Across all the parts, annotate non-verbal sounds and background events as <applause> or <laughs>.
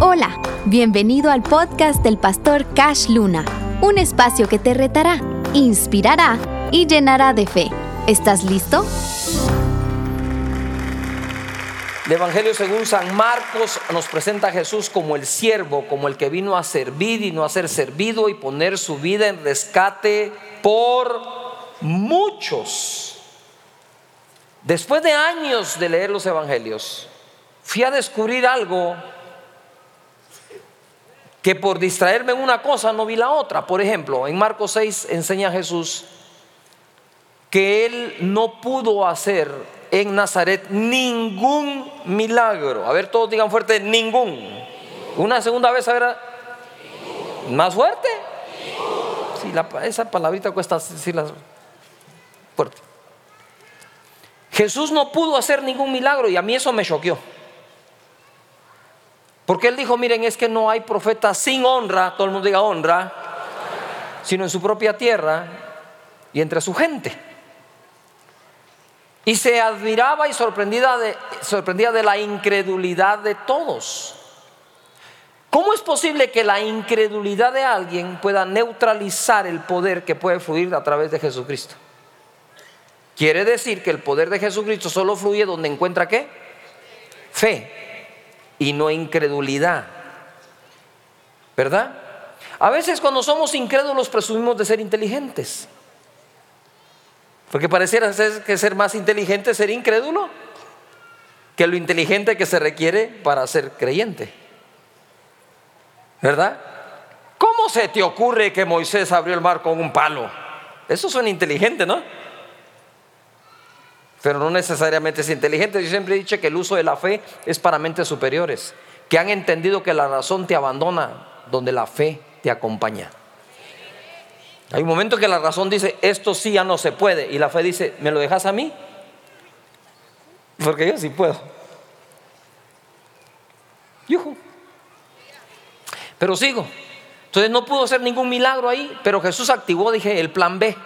Hola, bienvenido al podcast del pastor Cash Luna, un espacio que te retará, inspirará y llenará de fe. ¿Estás listo? El Evangelio según San Marcos nos presenta a Jesús como el siervo, como el que vino a servir y no a ser servido y poner su vida en rescate por muchos. Después de años de leer los Evangelios, fui a descubrir algo que por distraerme en una cosa no vi la otra. Por ejemplo, en Marcos 6 enseña Jesús que él no pudo hacer en Nazaret ningún milagro. A ver, todos digan fuerte, ningún. Una segunda vez, a ver, más fuerte. Sí, esa palabrita cuesta decirla fuerte. Jesús no pudo hacer ningún milagro y a mí eso me choqueó. Porque él dijo, miren, es que no hay profeta sin honra, todo el mundo diga honra, sino en su propia tierra y entre su gente. Y se admiraba y sorprendía de, de la incredulidad de todos. ¿Cómo es posible que la incredulidad de alguien pueda neutralizar el poder que puede fluir a través de Jesucristo? Quiere decir que el poder de Jesucristo solo fluye donde encuentra qué? Fe y no incredulidad. ¿Verdad? A veces cuando somos incrédulos presumimos de ser inteligentes. Porque pareciera ser que ser más inteligente es ser incrédulo que lo inteligente que se requiere para ser creyente. ¿Verdad? ¿Cómo se te ocurre que Moisés abrió el mar con un palo? Eso suena inteligente, ¿no? Pero no necesariamente es inteligente. Yo siempre he dicho que el uso de la fe es para mentes superiores, que han entendido que la razón te abandona donde la fe te acompaña. Hay un momento que la razón dice, esto sí ya no se puede, y la fe dice, ¿me lo dejas a mí? Porque yo sí puedo. Yuhu. Pero sigo. Entonces no pudo hacer ningún milagro ahí, pero Jesús activó, dije, el plan B.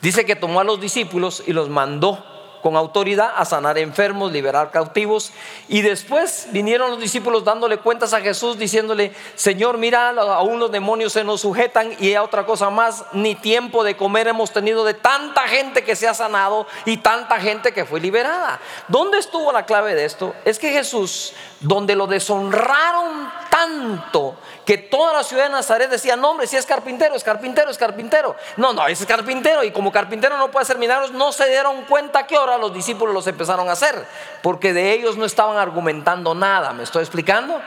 Dice que tomó a los discípulos y los mandó con autoridad a sanar enfermos, liberar cautivos. Y después vinieron los discípulos dándole cuentas a Jesús, diciéndole, Señor, mira, aún los demonios se nos sujetan y a otra cosa más, ni tiempo de comer hemos tenido de tanta gente que se ha sanado y tanta gente que fue liberada. ¿Dónde estuvo la clave de esto? Es que Jesús, donde lo deshonraron tanto, que toda la ciudad de Nazaret decía, no hombre, si es carpintero, es carpintero, es carpintero. No, no, es carpintero y como carpintero no puede hacer milagros, no se dieron cuenta que ahora los discípulos los empezaron a hacer, porque de ellos no estaban argumentando nada, ¿me estoy explicando?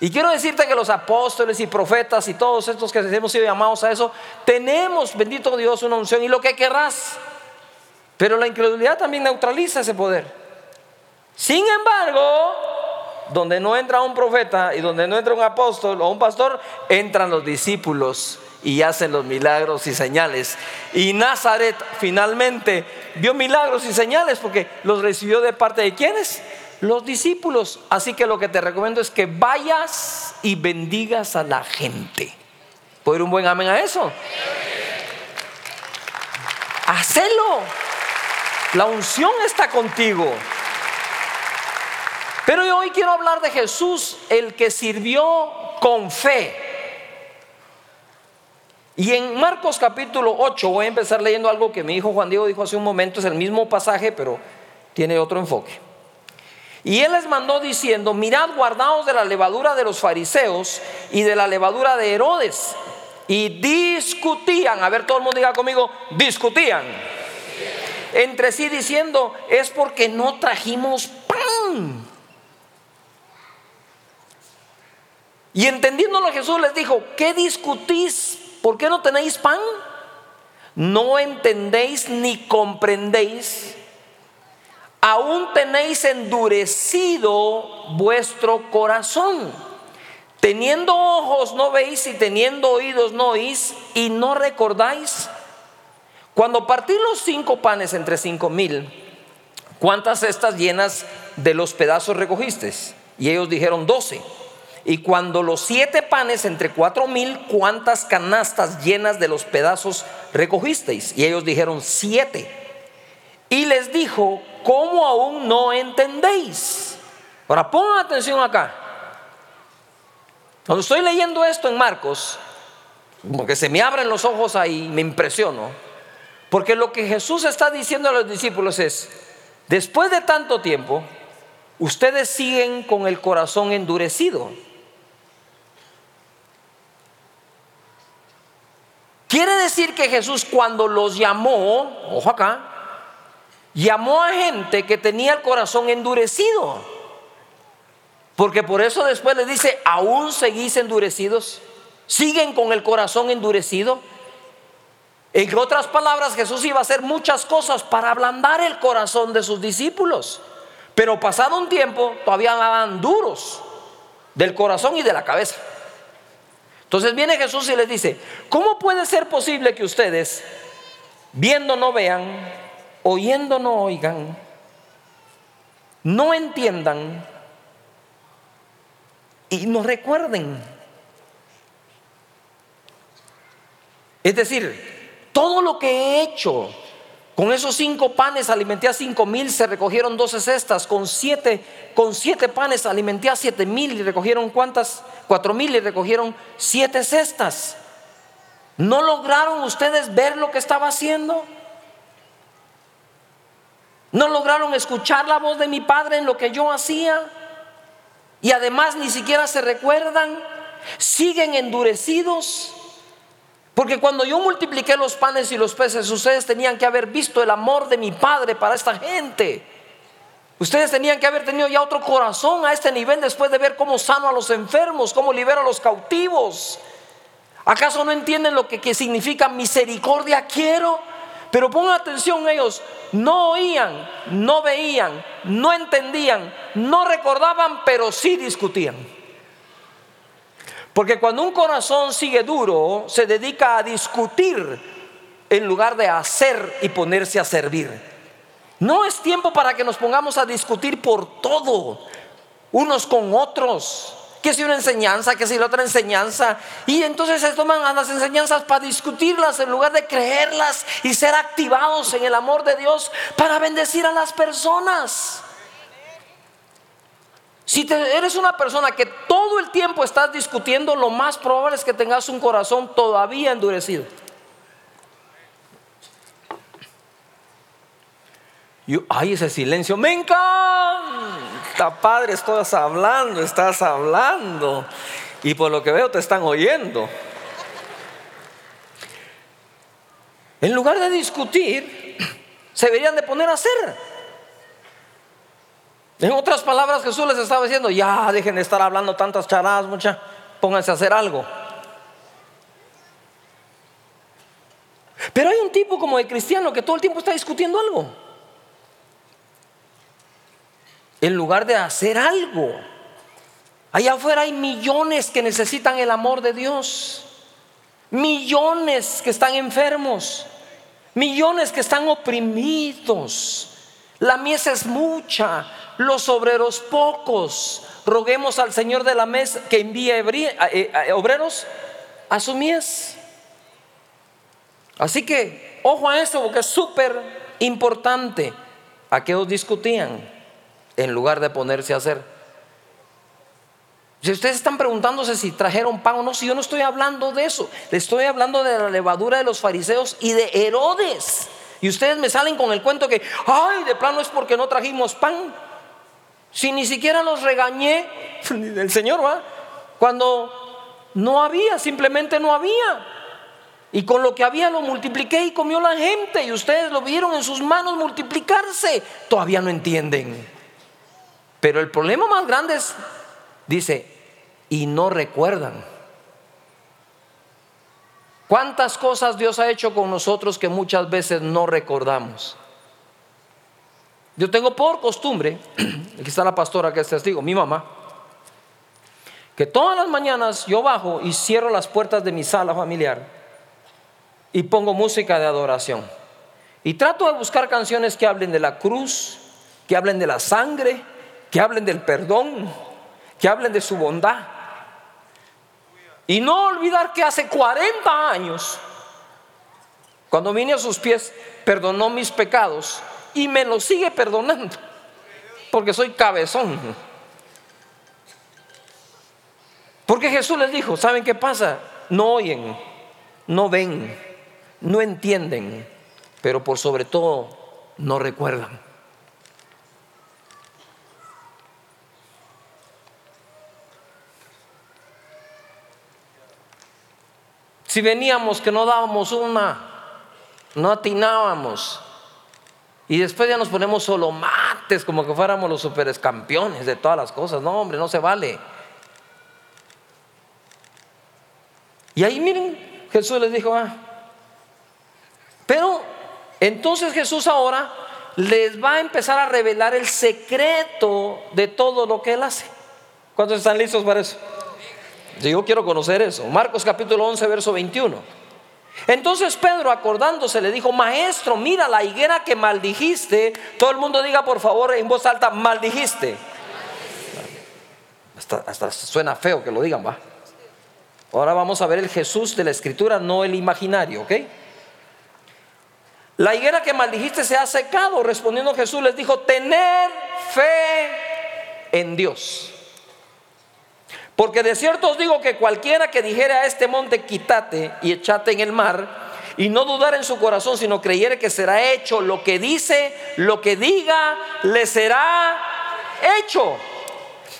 Y quiero decirte que los apóstoles y profetas y todos estos que hemos sido llamados a eso, tenemos, bendito Dios, una unción y lo que querrás. Pero la incredulidad también neutraliza ese poder. Sin embargo, donde no entra un profeta y donde no entra un apóstol o un pastor, entran los discípulos y hacen los milagros y señales. Y Nazaret finalmente vio milagros y señales porque los recibió de parte de quienes? Los discípulos. Así que lo que te recomiendo es que vayas y bendigas a la gente. ¿Puedo ir un buen amén a eso? Hacelo. La unción está contigo. Pero yo hoy quiero hablar de Jesús, el que sirvió con fe. Y en Marcos capítulo 8 voy a empezar leyendo algo que mi hijo Juan Diego dijo hace un momento, es el mismo pasaje, pero tiene otro enfoque. Y él les mandó diciendo, mirad guardaos de la levadura de los fariseos y de la levadura de Herodes. Y discutían, a ver todo el mundo diga conmigo, discutían entre sí diciendo, es porque no trajimos pan. Y entendiéndolo Jesús les dijo, ¿qué discutís? ¿Por qué no tenéis pan? ¿No entendéis ni comprendéis? Aún tenéis endurecido vuestro corazón. Teniendo ojos no veis y teniendo oídos no oís y no recordáis. Cuando partí los cinco panes entre cinco mil, ¿cuántas cestas llenas de los pedazos recogiste? Y ellos dijeron doce. Y cuando los siete panes entre cuatro mil, ¿cuántas canastas llenas de los pedazos recogisteis? Y ellos dijeron siete. Y les dijo, ¿cómo aún no entendéis? Ahora pongan atención acá. Cuando estoy leyendo esto en Marcos, porque se me abren los ojos ahí, me impresiono, porque lo que Jesús está diciendo a los discípulos es, después de tanto tiempo, ustedes siguen con el corazón endurecido. Quiere decir que Jesús cuando los llamó, ojo acá, llamó a gente que tenía el corazón endurecido. Porque por eso después le dice, aún seguís endurecidos, siguen con el corazón endurecido. En otras palabras, Jesús iba a hacer muchas cosas para ablandar el corazón de sus discípulos. Pero pasado un tiempo, todavía estaban duros del corazón y de la cabeza. Entonces viene Jesús y les dice, ¿cómo puede ser posible que ustedes, viendo no vean, oyendo no oigan, no entiendan y nos recuerden. Es decir, todo lo que he hecho, con esos cinco panes alimenté a cinco mil, se recogieron doce cestas, con siete, con siete panes alimenté a siete mil y recogieron cuántas, cuatro mil y recogieron siete cestas. ¿No lograron ustedes ver lo que estaba haciendo? ¿No lograron escuchar la voz de mi padre en lo que yo hacía? y además ni siquiera se recuerdan, siguen endurecidos. Porque cuando yo multipliqué los panes y los peces, ustedes tenían que haber visto el amor de mi Padre para esta gente. Ustedes tenían que haber tenido ya otro corazón a este nivel después de ver cómo sano a los enfermos, cómo libero a los cautivos. ¿Acaso no entienden lo que, que significa misericordia quiero? Pero pongan atención ellos, no oían, no veían, no entendían, no recordaban, pero sí discutían. Porque cuando un corazón sigue duro, se dedica a discutir en lugar de hacer y ponerse a servir. No es tiempo para que nos pongamos a discutir por todo, unos con otros que si una enseñanza, que si la otra enseñanza. Y entonces se toman las enseñanzas para discutirlas en lugar de creerlas y ser activados en el amor de Dios para bendecir a las personas. Si eres una persona que todo el tiempo estás discutiendo, lo más probable es que tengas un corazón todavía endurecido. Y, ay, ese silencio, me encanta, padre, estás hablando, estás hablando. Y por lo que veo te están oyendo. En lugar de discutir, se deberían de poner a hacer. En otras palabras, Jesús les estaba diciendo, ya dejen de estar hablando tantas charadas, mucha, pónganse a hacer algo. Pero hay un tipo como el cristiano que todo el tiempo está discutiendo algo en lugar de hacer algo. Allá afuera hay millones que necesitan el amor de Dios. Millones que están enfermos. Millones que están oprimidos. La mies es mucha, los obreros pocos. Roguemos al Señor de la mies que envíe eh, obreros a su mies. Así que, ojo a esto porque es súper importante. ¿A qué os discutían? en lugar de ponerse a hacer. Si ustedes están preguntándose si trajeron pan o no, si yo no estoy hablando de eso, le estoy hablando de la levadura de los fariseos y de Herodes. Y ustedes me salen con el cuento que, ay, de plano es porque no trajimos pan. Si ni siquiera los regañé, <laughs> el Señor va, cuando no había, simplemente no había. Y con lo que había lo multipliqué y comió la gente. Y ustedes lo vieron en sus manos multiplicarse. Todavía no entienden. Pero el problema más grande es, dice, y no recuerdan. ¿Cuántas cosas Dios ha hecho con nosotros que muchas veces no recordamos? Yo tengo por costumbre, <clears throat> aquí está la pastora que es testigo, mi mamá, que todas las mañanas yo bajo y cierro las puertas de mi sala familiar y pongo música de adoración. Y trato de buscar canciones que hablen de la cruz, que hablen de la sangre, que hablen del perdón, que hablen de su bondad. Y no olvidar que hace 40 años, cuando vine a sus pies, perdonó mis pecados y me los sigue perdonando, porque soy cabezón. Porque Jesús les dijo, ¿saben qué pasa? No oyen, no ven, no entienden, pero por sobre todo no recuerdan. Si veníamos que no dábamos una, no atinábamos. Y después ya nos ponemos solo mates, como que fuéramos los superescampeones de todas las cosas. No, hombre, no se vale. Y ahí miren, Jesús les dijo, ah, pero entonces Jesús ahora les va a empezar a revelar el secreto de todo lo que Él hace. ¿Cuántos están listos para eso? Yo quiero conocer eso. Marcos capítulo 11, verso 21. Entonces Pedro acordándose le dijo, maestro, mira la higuera que maldijiste. Todo el mundo diga por favor en voz alta, maldijiste. Hasta, hasta suena feo que lo digan, va. Ahora vamos a ver el Jesús de la escritura, no el imaginario, ¿ok? La higuera que maldijiste se ha secado. Respondiendo Jesús les dijo, tener fe en Dios. Porque de cierto os digo que cualquiera que dijere a este monte, quítate y echate en el mar, y no dudar en su corazón, sino creyere que será hecho lo que dice, lo que diga, le será hecho.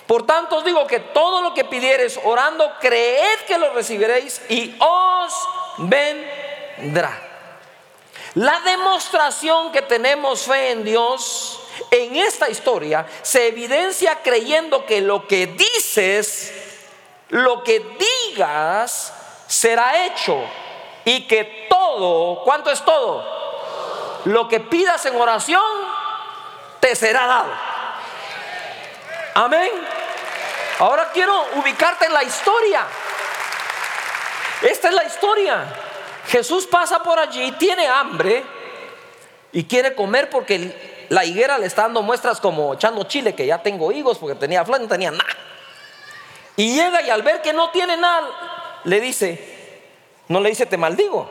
Por tanto os digo que todo lo que pidiereis orando, creed que lo recibiréis y os vendrá. La demostración que tenemos fe en Dios en esta historia se evidencia creyendo que lo que dices lo que digas será hecho y que todo, ¿cuánto es todo? Lo que pidas en oración te será dado. Amén. Ahora quiero ubicarte en la historia. Esta es la historia. Jesús pasa por allí, tiene hambre y quiere comer porque la higuera le está dando muestras como echando chile, que ya tengo higos porque tenía flor, no tenía nada. Y llega y al ver que no tiene nada, le dice, no le dice te maldigo,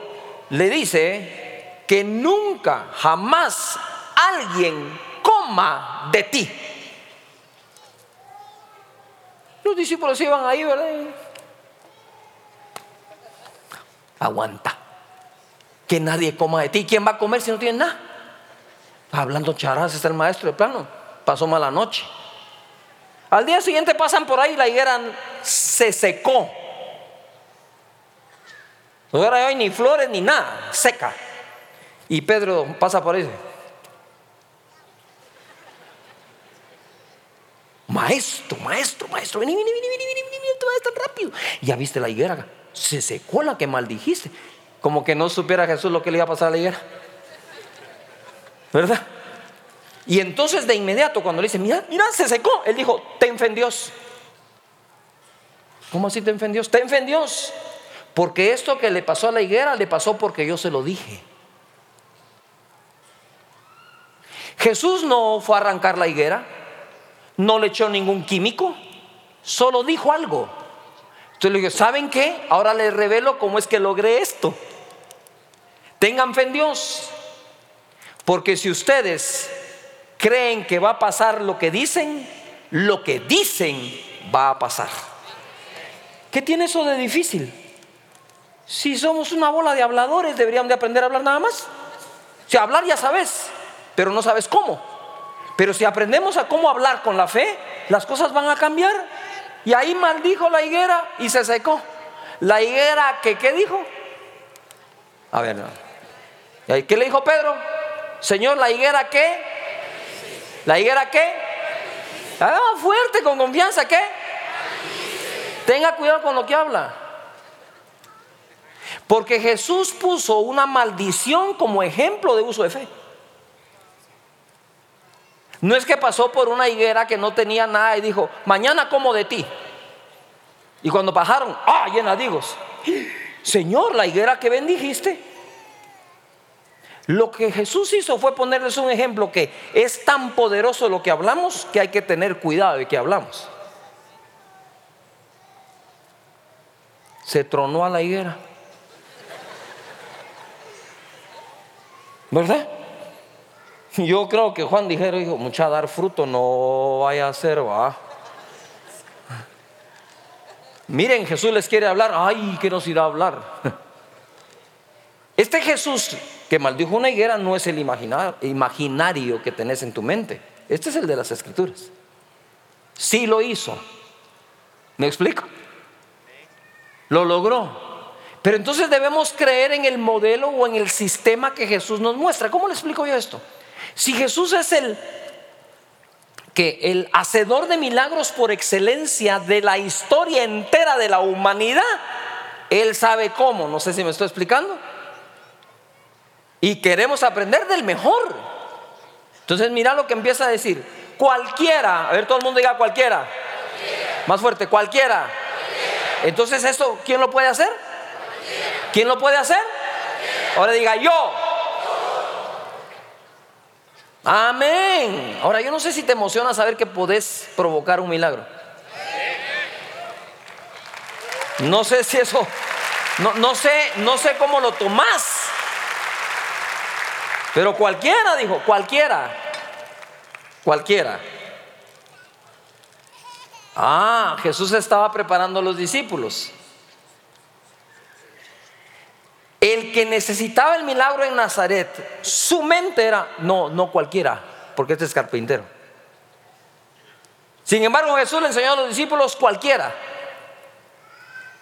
le dice que nunca, jamás alguien coma de ti. Los discípulos iban ahí, ¿verdad? Aguanta. Que nadie coma de ti. ¿Quién va a comer si no tiene nada? Hablando charas, está el maestro de plano. Pasó mala noche. Al día siguiente pasan por ahí y la higuera se secó. No hay ni flores ni nada, seca. Y Pedro pasa por ahí. Maestro, maestro, maestro, vení, vení, vení, vení, vení, vení, te vas tan rápido. Ya viste la higuera, se secó la que maldijiste. Como que no supiera Jesús lo que le iba a pasar a la higuera. ¿Verdad? Y entonces de inmediato cuando le dice, mira, mira, se secó, él dijo, ten fe Dios. ¿Cómo así ten fe en Dios? Dios. Porque esto que le pasó a la higuera le pasó porque yo se lo dije. Jesús no fue a arrancar la higuera, no le echó ningún químico, solo dijo algo. Entonces le digo, ¿saben qué? Ahora les revelo cómo es que logré esto. Tengan fe en Dios. Porque si ustedes creen que va a pasar lo que dicen, lo que dicen va a pasar. ¿Qué tiene eso de difícil? Si somos una bola de habladores, deberíamos de aprender a hablar nada más. Si hablar ya sabes, pero no sabes cómo. Pero si aprendemos a cómo hablar con la fe, las cosas van a cambiar. Y ahí maldijo la higuera y se secó. La higuera que, ¿qué dijo? A ver, ¿qué le dijo Pedro? Señor, la higuera qué? ¿La higuera qué? Ah, fuerte, con confianza, ¿qué? Tenga cuidado con lo que habla. Porque Jesús puso una maldición como ejemplo de uso de fe. No es que pasó por una higuera que no tenía nada y dijo, mañana como de ti. Y cuando bajaron, ah, llena digo, Señor, la higuera que bendijiste lo que Jesús hizo fue ponerles un ejemplo que es tan poderoso lo que hablamos que hay que tener cuidado de que hablamos. Se tronó a la higuera. ¿Verdad? Yo creo que Juan dijera, dijo, mucha dar fruto no vaya a ser, va. Miren, Jesús les quiere hablar. Ay, ¿qué nos irá a hablar? Este Jesús que maldijo una higuera no es el imaginario que tenés en tu mente. Este es el de las escrituras. Sí lo hizo. ¿Me explico? Lo logró. Pero entonces debemos creer en el modelo o en el sistema que Jesús nos muestra. ¿Cómo le explico yo esto? Si Jesús es el que el hacedor de milagros por excelencia de la historia entera de la humanidad, él sabe cómo, no sé si me estoy explicando. Y queremos aprender del mejor. Entonces mira lo que empieza a decir. Cualquiera, a ver todo el mundo diga cualquiera. Más fuerte, cualquiera. Entonces esto, ¿quién lo puede hacer? ¿Quién lo puede hacer? Ahora diga yo. Amén. Ahora yo no sé si te emociona saber que podés provocar un milagro. No sé si eso, no, no sé, no sé cómo lo tomás. Pero cualquiera, dijo, cualquiera. Cualquiera. Ah, Jesús estaba preparando a los discípulos. El que necesitaba el milagro en Nazaret, su mente era, no, no cualquiera, porque este es carpintero. Sin embargo, Jesús le enseñó a los discípulos cualquiera.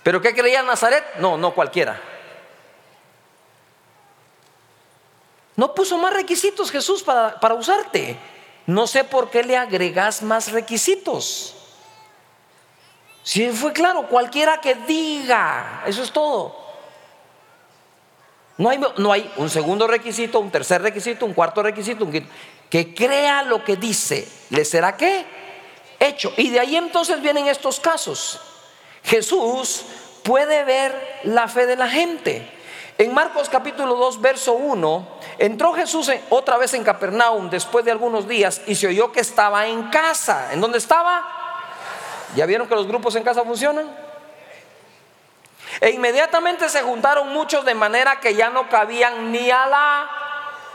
¿Pero qué creía en Nazaret? No, no cualquiera. No puso más requisitos Jesús para, para usarte. No sé por qué le agregas más requisitos. Si fue claro, cualquiera que diga, eso es todo. No hay, no hay un segundo requisito, un tercer requisito, un cuarto requisito, un que crea lo que dice, ¿le será qué? Hecho. Y de ahí entonces vienen estos casos. Jesús puede ver la fe de la gente. En Marcos capítulo 2, verso 1, entró Jesús otra vez en Capernaum después de algunos días y se oyó que estaba en casa. ¿En dónde estaba? ¿Ya vieron que los grupos en casa funcionan? E inmediatamente se juntaron muchos de manera que ya no cabían ni a la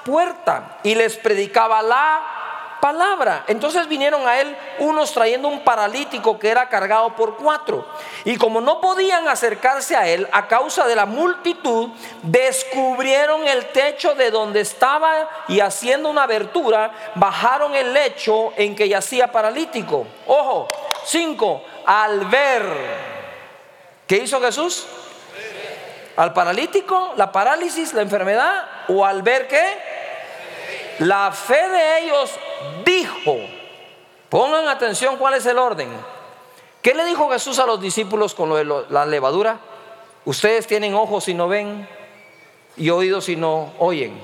puerta y les predicaba la palabra. Entonces vinieron a él unos trayendo un paralítico que era cargado por cuatro. Y como no podían acercarse a él a causa de la multitud, descubrieron el techo de donde estaba y haciendo una abertura, bajaron el lecho en que yacía paralítico. Ojo, cinco, al ver ¿Qué hizo Jesús? Al paralítico, la parálisis, la enfermedad, o al ver que la fe de ellos dijo, pongan atención cuál es el orden. ¿Qué le dijo Jesús a los discípulos con lo de la levadura? Ustedes tienen ojos y no ven y oídos y no oyen.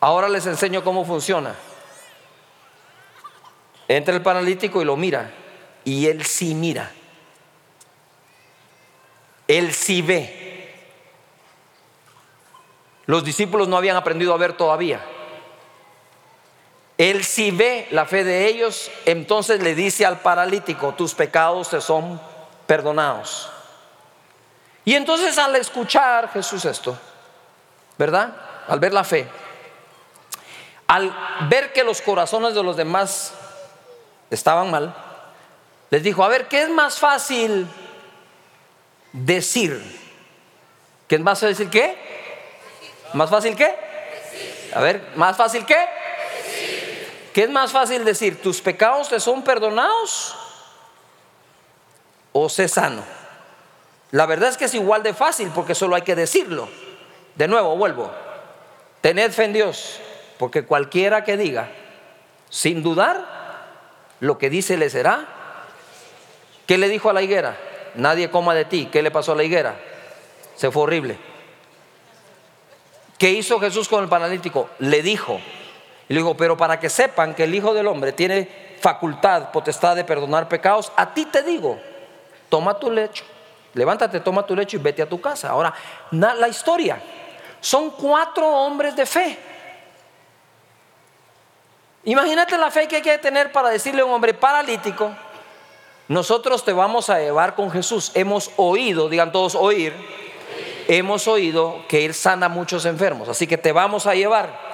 Ahora les enseño cómo funciona. Entra el paralítico y lo mira y él sí mira. Él sí ve. Los discípulos no habían aprendido a ver todavía. Él sí ve la fe de ellos, entonces le dice al paralítico, tus pecados te son perdonados. Y entonces al escuchar Jesús esto, ¿verdad? Al ver la fe, al ver que los corazones de los demás estaban mal, les dijo, a ver, ¿qué es más fácil decir. ¿Qué es más fácil qué? ¿Más fácil qué? A ver, ¿más fácil qué? ¿Qué es más fácil decir? ¿Tus pecados te son perdonados? ¿O sé sano? La verdad es que es igual de fácil porque solo hay que decirlo. De nuevo, vuelvo. Tened fe en Dios, porque cualquiera que diga, sin dudar, lo que dice le será. ¿Qué le dijo a la higuera? nadie coma de ti. ¿Qué le pasó a la higuera? Se fue horrible. ¿Qué hizo Jesús con el paralítico? Le dijo, le dijo, pero para que sepan que el Hijo del Hombre tiene facultad, potestad de perdonar pecados, a ti te digo, toma tu lecho, levántate, toma tu lecho y vete a tu casa. Ahora, la historia, son cuatro hombres de fe. Imagínate la fe que hay que tener para decirle a un hombre paralítico, nosotros te vamos a llevar con Jesús. Hemos oído, digan todos oír, hemos oído que Él sana a muchos enfermos. Así que te vamos a llevar.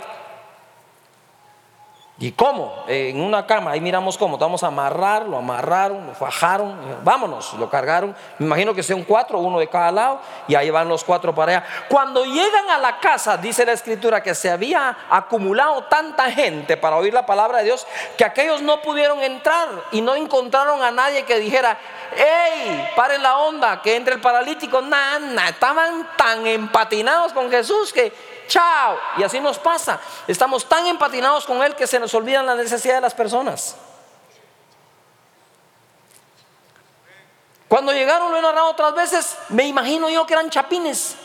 ¿Y cómo? en una cama, ahí miramos cómo, vamos a amarrar, lo amarraron, lo fajaron, vámonos, lo cargaron. Me imagino que sean cuatro, uno de cada lado, y ahí van los cuatro para allá. Cuando llegan a la casa, dice la escritura que se había acumulado tanta gente para oír la palabra de Dios, que aquellos no pudieron entrar y no encontraron a nadie que dijera, hey, paren la onda, que entre el paralítico. Nada, estaban tan empatinados con Jesús que chao. Y así nos pasa. Estamos tan empatinados con Él que se nos olvidan la necesidad de las personas. Cuando llegaron, lo he narrado otras veces, me imagino yo que eran chapines.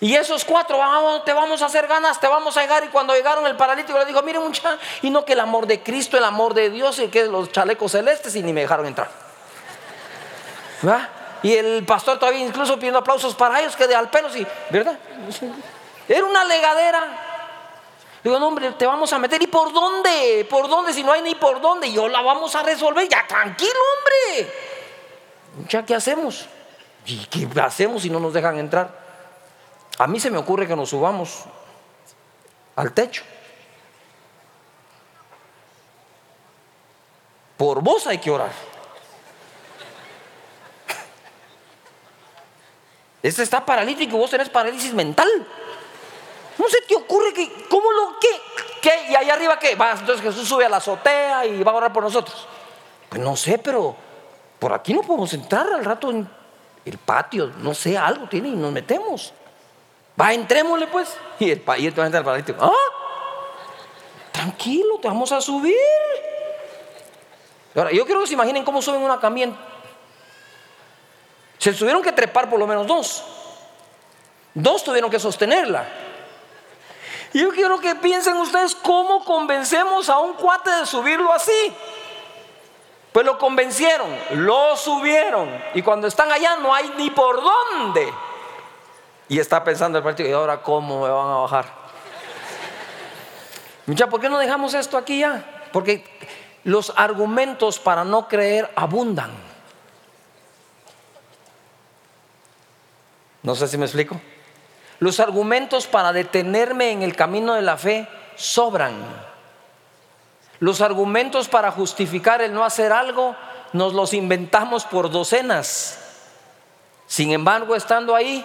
Y esos cuatro, vamos, te vamos a hacer ganas, te vamos a llegar. Y cuando llegaron, el paralítico le dijo: Miren, mucha, y no que el amor de Cristo, el amor de Dios, y que los chalecos celestes, y ni me dejaron entrar. Y el pastor todavía incluso pidiendo aplausos para ellos, que de al pelo, sí, ¿verdad? Era una legadera. Digo, no, hombre, te vamos a meter. ¿Y por dónde? ¿Por dónde? Si no hay ni por dónde. Yo la vamos a resolver. Ya, tranquilo, hombre. Ya, ¿qué hacemos? ¿Y qué hacemos si no nos dejan entrar? A mí se me ocurre que nos subamos al techo. Por vos hay que orar. Este está paralítico y vos tenés parálisis mental. ¿No se te ocurre que, cómo lo, qué, qué? Y ahí arriba qué? Va, entonces Jesús sube a la azotea y va a orar por nosotros. Pues no sé, pero por aquí no podemos entrar al rato en el patio, no sé, algo tiene y nos metemos. Va, entrémosle pues. Y el, y el paralítico, ¿ah? Tranquilo, te vamos a subir. Ahora, yo quiero que se imaginen cómo suben una camión. Se tuvieron que trepar por lo menos dos. Dos tuvieron que sostenerla. Y yo quiero que piensen ustedes cómo convencemos a un cuate de subirlo así. Pues lo convencieron, lo subieron. Y cuando están allá no hay ni por dónde. Y está pensando el partido, ¿y ahora cómo me van a bajar? Mucha, ¿por qué no dejamos esto aquí ya? Porque los argumentos para no creer abundan. No sé si me explico. Los argumentos para detenerme en el camino de la fe sobran. Los argumentos para justificar el no hacer algo nos los inventamos por docenas. Sin embargo, estando ahí,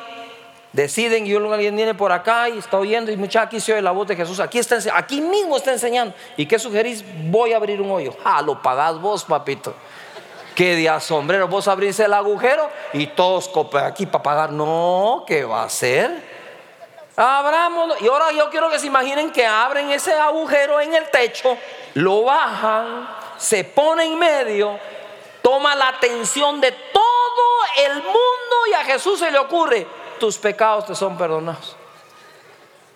deciden, y alguien viene por acá y está oyendo, y mucha aquí se oye la voz de Jesús, aquí, está, aquí mismo está enseñando. ¿Y qué sugerís? Voy a abrir un hoyo. Ah, lo pagás vos, papito. Qué día sombrero, vos abrís el agujero y todos aquí para pagar. No, ¿qué va a hacer? Abramos. Y ahora yo quiero que se imaginen que abren ese agujero en el techo, lo bajan, se pone en medio, toma la atención de todo el mundo y a Jesús se le ocurre, tus pecados te son perdonados.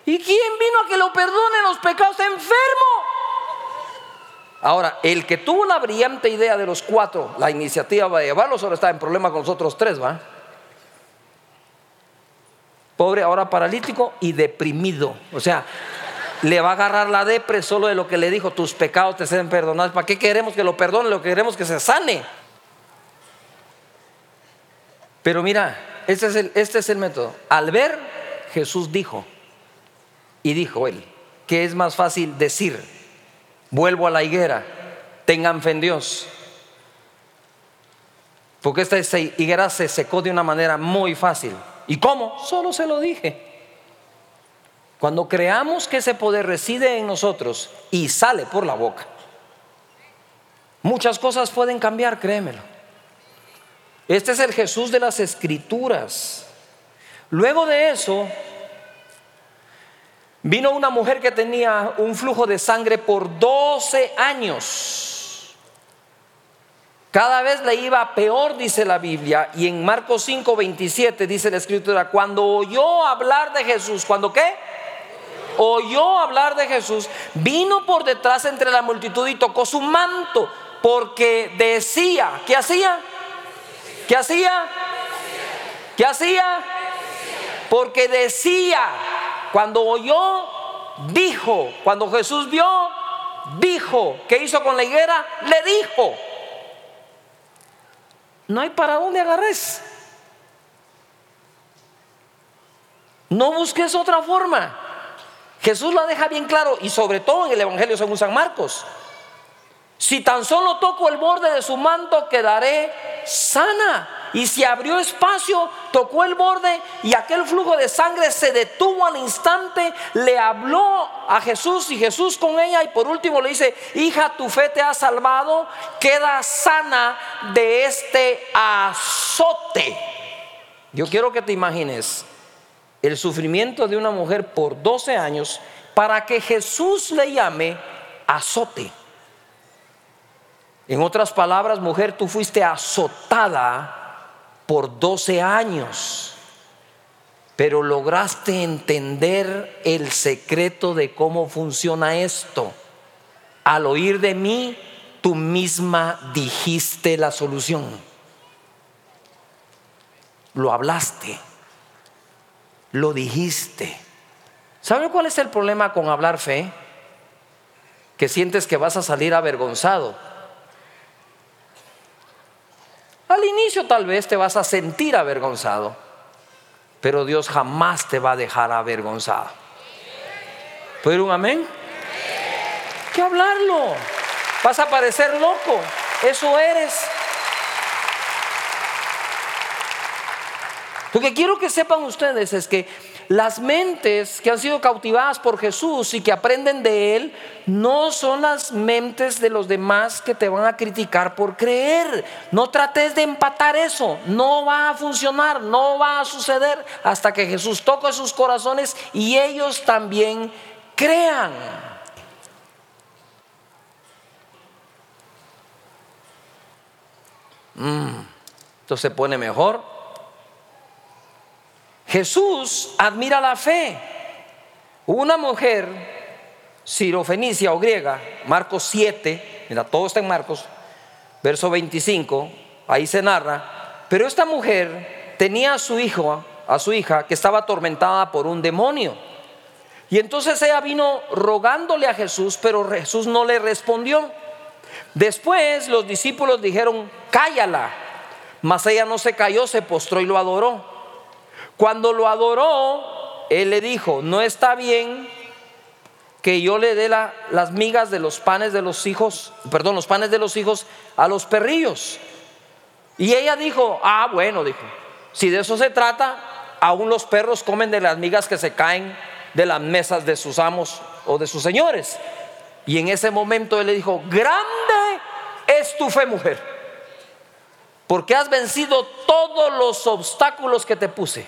¿Y quién vino a que lo perdone los pecados? Enfermo. Ahora, el que tuvo la brillante idea de los cuatro, la iniciativa de llevarlos, ahora está en problema con los otros tres, ¿va? Pobre, ahora paralítico y deprimido. O sea, le va a agarrar la depre solo de lo que le dijo, tus pecados te sean perdonados. ¿Para qué queremos que lo perdone? Lo que queremos que se sane. Pero mira, este es el, este es el método. Al ver, Jesús dijo, y dijo él, que es más fácil decir, vuelvo a la higuera, tengan fe en Dios. Porque esta higuera se secó de una manera muy fácil. ¿Y cómo? Solo se lo dije. Cuando creamos que ese poder reside en nosotros y sale por la boca, muchas cosas pueden cambiar, créemelo. Este es el Jesús de las escrituras. Luego de eso, vino una mujer que tenía un flujo de sangre por 12 años. Cada vez le iba peor, dice la Biblia, y en Marcos 5, 27 dice la escritura, cuando oyó hablar de Jesús, ¿cuando qué? Oyó hablar de Jesús, vino por detrás entre la multitud y tocó su manto, porque decía, ¿qué hacía? ¿Qué hacía? ¿Qué hacía? Porque decía, cuando oyó, dijo, cuando Jesús vio, dijo, ¿qué hizo con la higuera? Le dijo. No hay para dónde agarres. No busques otra forma. Jesús lo deja bien claro y sobre todo en el Evangelio según San Marcos. Si tan solo toco el borde de su manto, quedaré sana. Y si abrió espacio, tocó el borde y aquel flujo de sangre se detuvo al instante, le habló a Jesús y Jesús con ella y por último le dice, hija, tu fe te ha salvado, queda sana de este azote. Yo quiero que te imagines el sufrimiento de una mujer por 12 años para que Jesús le llame azote. En otras palabras, mujer, tú fuiste azotada por 12 años, pero lograste entender el secreto de cómo funciona esto. Al oír de mí, tú misma dijiste la solución. Lo hablaste, lo dijiste. ¿Sabe cuál es el problema con hablar fe? Que sientes que vas a salir avergonzado al inicio tal vez te vas a sentir avergonzado, pero Dios jamás te va a dejar avergonzado. ¿Puede un amén? ¿Qué hablarlo? Vas a parecer loco. Eso eres. Lo que quiero que sepan ustedes es que las mentes que han sido cautivadas por Jesús y que aprenden de Él no son las mentes de los demás que te van a criticar por creer. No trates de empatar eso. No va a funcionar, no va a suceder hasta que Jesús toque sus corazones y ellos también crean. Mm, esto se pone mejor. Jesús admira la fe. Una mujer sirofenicia o griega, Marcos 7, mira, todo está en Marcos, verso 25, ahí se narra, pero esta mujer tenía a su hijo, a su hija, que estaba atormentada por un demonio. Y entonces ella vino rogándole a Jesús, pero Jesús no le respondió. Después los discípulos dijeron, cállala. Mas ella no se cayó, se postró y lo adoró. Cuando lo adoró, él le dijo, no está bien que yo le dé las migas de los panes de los hijos, perdón, los panes de los hijos a los perrillos. Y ella dijo, ah, bueno, dijo, si de eso se trata, aún los perros comen de las migas que se caen de las mesas de sus amos o de sus señores. Y en ese momento él le dijo, grande es tu fe, mujer, porque has vencido todos los obstáculos que te puse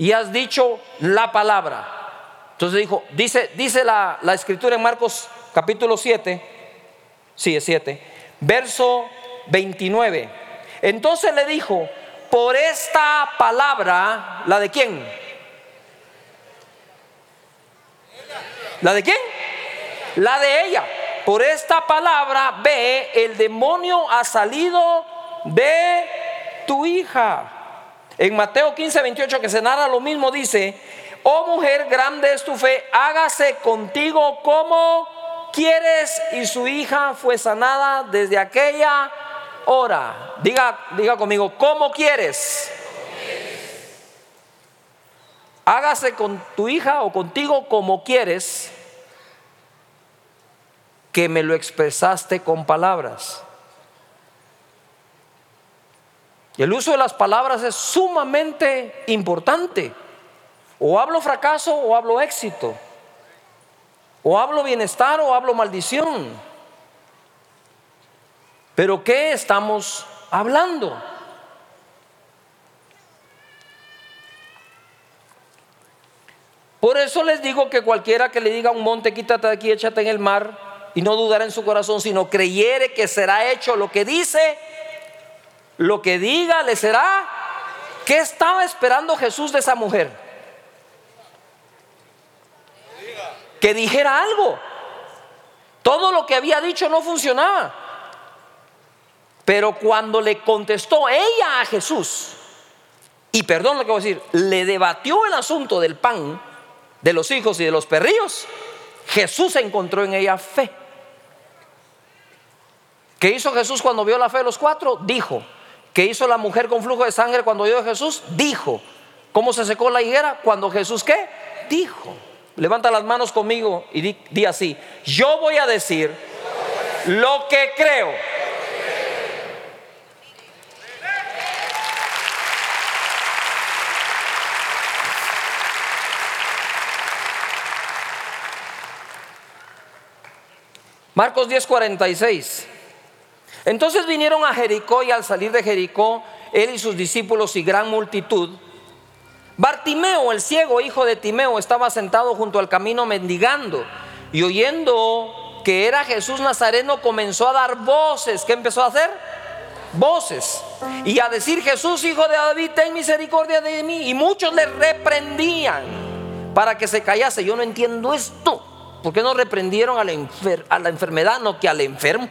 y has dicho la palabra. Entonces dijo, dice, dice la, la escritura en Marcos capítulo 7, sí es 7, verso 29. Entonces le dijo, por esta palabra, ¿la de quién? ¿La de quién? La de ella. Por esta palabra, ve, el demonio ha salido de tu hija. En Mateo 15, 28, que se narra lo mismo, dice, oh mujer, grande es tu fe, hágase contigo como quieres. Y su hija fue sanada desde aquella hora. Diga, diga conmigo, ¿cómo quieres? Hágase con tu hija o contigo como quieres, que me lo expresaste con palabras. El uso de las palabras es sumamente importante. O hablo fracaso o hablo éxito. O hablo bienestar o hablo maldición. Pero ¿qué estamos hablando? Por eso les digo que cualquiera que le diga a un monte, quítate de aquí, échate en el mar, y no dudar en su corazón, sino creyere que será hecho lo que dice, lo que diga le será. ¿Qué estaba esperando Jesús de esa mujer? Que dijera algo. Todo lo que había dicho no funcionaba. Pero cuando le contestó ella a Jesús, y perdón lo que voy a decir, le debatió el asunto del pan, de los hijos y de los perrillos, Jesús encontró en ella fe. ¿Qué hizo Jesús cuando vio la fe de los cuatro? Dijo, ¿Qué hizo la mujer con flujo de sangre cuando oyó a Jesús? Dijo. ¿Cómo se secó la higuera? Cuando Jesús qué? Dijo. Levanta las manos conmigo y di, di así, yo voy a decir lo que creo. Marcos 10:46. Entonces vinieron a Jericó y al salir de Jericó, él y sus discípulos y gran multitud, Bartimeo, el ciego, hijo de Timeo, estaba sentado junto al camino mendigando y oyendo que era Jesús Nazareno comenzó a dar voces. ¿Qué empezó a hacer? Voces. Y a decir, Jesús, hijo de David, ten misericordia de mí. Y muchos le reprendían para que se callase. Yo no entiendo esto. ¿Por qué no reprendieron a la, a la enfermedad, no que al enfermo?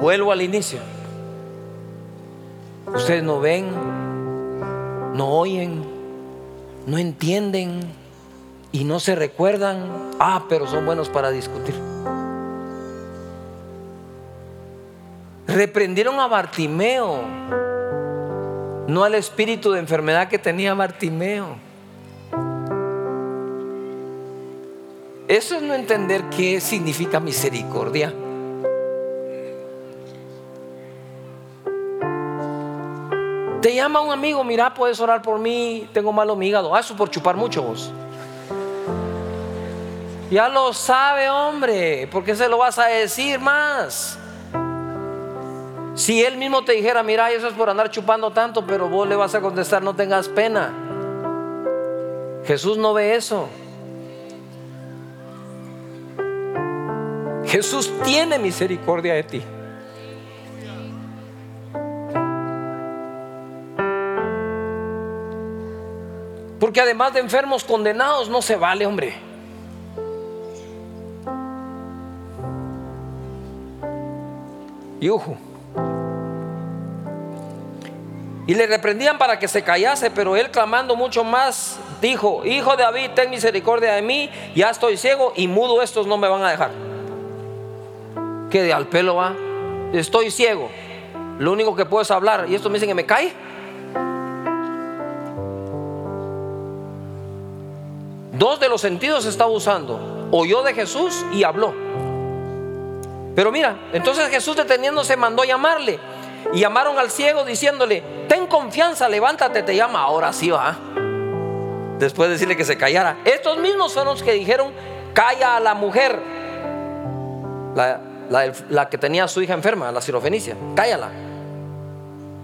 Vuelvo al inicio. Ustedes no ven, no oyen, no entienden y no se recuerdan. Ah, pero son buenos para discutir. Reprendieron a Bartimeo, no al espíritu de enfermedad que tenía Bartimeo. Eso es no entender qué significa misericordia. Te llama un amigo, mira, puedes orar por mí, tengo malo hígado. Ah, eso por chupar mucho vos. Ya lo sabe, hombre. ¿Por qué se lo vas a decir más? Si él mismo te dijera, mira, eso es por andar chupando tanto, pero vos le vas a contestar, no tengas pena. Jesús no ve eso. Jesús tiene misericordia de ti. Porque además de enfermos condenados no se vale, hombre. Y Y le reprendían para que se callase, pero él clamando mucho más, dijo, Hijo de David, ten misericordia de mí, ya estoy ciego y mudo estos no me van a dejar. Que de al pelo va, estoy ciego, lo único que puedo es hablar y estos me dicen que me cae. Dos de los sentidos estaba usando. Oyó de Jesús y habló. Pero mira, entonces Jesús deteniéndose mandó llamarle. Y llamaron al ciego diciéndole, ten confianza, levántate, te llama. Ahora sí va. Después de decirle que se callara. Estos mismos fueron los que dijeron, calla a la mujer. La, la que tenía a su hija enferma, la cirofenicia. Cállala.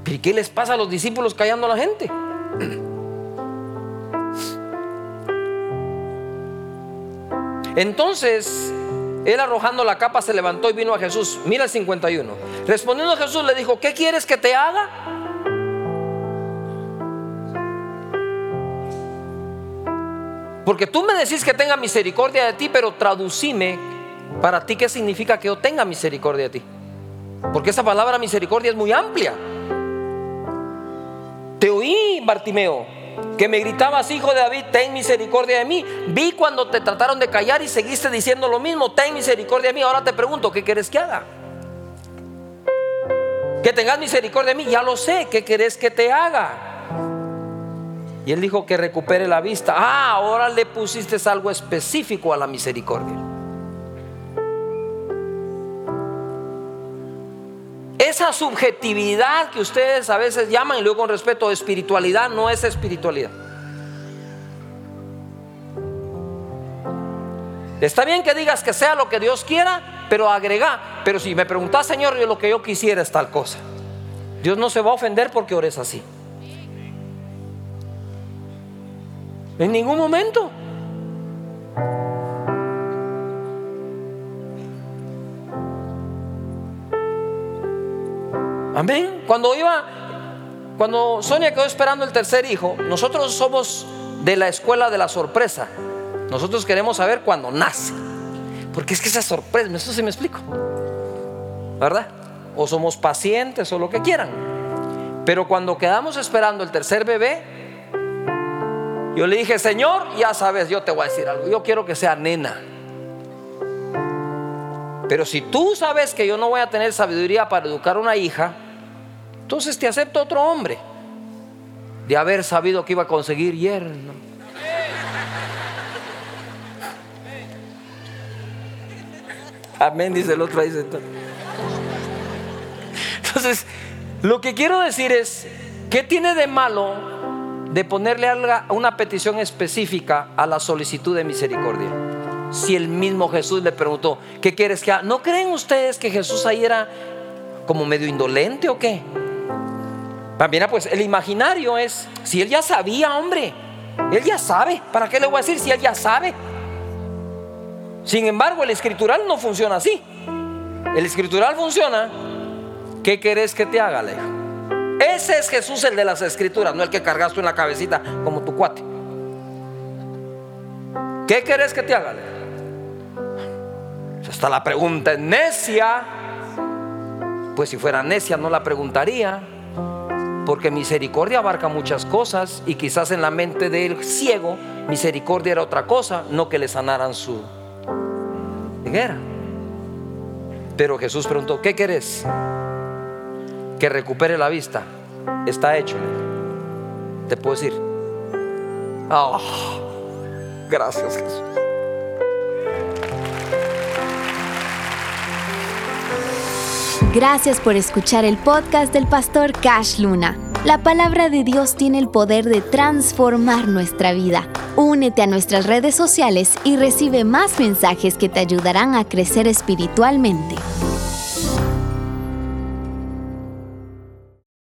¿Y qué les pasa a los discípulos callando a la gente? Entonces, él arrojando la capa se levantó y vino a Jesús. Mira el 51. Respondiendo Jesús le dijo, ¿qué quieres que te haga? Porque tú me decís que tenga misericordia de ti, pero traducime para ti qué significa que yo tenga misericordia de ti. Porque esa palabra misericordia es muy amplia. Te oí, Bartimeo, que me gritabas, hijo de David, ten misericordia de mí. Vi cuando te trataron de callar y seguiste diciendo lo mismo, ten misericordia de mí. Ahora te pregunto, ¿qué quieres que haga? Que tengas misericordia de mí, ya lo sé, ¿qué querés que te haga? Y él dijo que recupere la vista. Ah, ahora le pusiste algo específico a la misericordia. Esa subjetividad que ustedes a veces llaman, y luego con respeto, espiritualidad, no es espiritualidad. Está bien que digas que sea lo que Dios quiera, pero agrega. Pero si me preguntas, Señor, yo lo que yo quisiera es tal cosa. Dios no se va a ofender porque ores así. En ningún momento. Amén. Cuando iba, cuando Sonia quedó esperando el tercer hijo, nosotros somos de la escuela de la sorpresa. Nosotros queremos saber cuando nace. Porque es que esa sorpresa, eso sí me explico. ¿Verdad? O somos pacientes o lo que quieran. Pero cuando quedamos esperando el tercer bebé, yo le dije, Señor, ya sabes, yo te voy a decir algo. Yo quiero que sea nena. Pero si tú sabes que yo no voy a tener sabiduría para educar a una hija, Entonces te acepto otro hombre de haber sabido que iba a conseguir yerno. Amén, dice el otro ahí Entonces, lo que quiero decir es, ¿qué tiene de malo de ponerle una petición específica a la solicitud de misericordia? Si el mismo Jesús le preguntó, ¿qué quieres que haga? ¿No creen ustedes que Jesús ahí era como medio indolente o qué? También, pues el imaginario es, si él ya sabía, hombre, él ya sabe, ¿para qué le voy a decir si él ya sabe? Sin embargo, el escritural no funciona así. El escritural funciona, ¿qué querés que te haga, Leo? Ese es Jesús el de las escrituras, no el que cargaste en la cabecita como tu cuate. ¿Qué querés que te haga, Leo? Hasta la pregunta es necia. Pues si fuera necia no la preguntaría. Porque misericordia abarca muchas cosas y quizás en la mente del ciego misericordia era otra cosa, no que le sanaran su ceguera. Pero Jesús preguntó, ¿qué querés? Que recupere la vista. Está hecho. Te puedo decir. Oh, gracias Jesús. Gracias por escuchar el podcast del pastor Cash Luna. La palabra de Dios tiene el poder de transformar nuestra vida. Únete a nuestras redes sociales y recibe más mensajes que te ayudarán a crecer espiritualmente.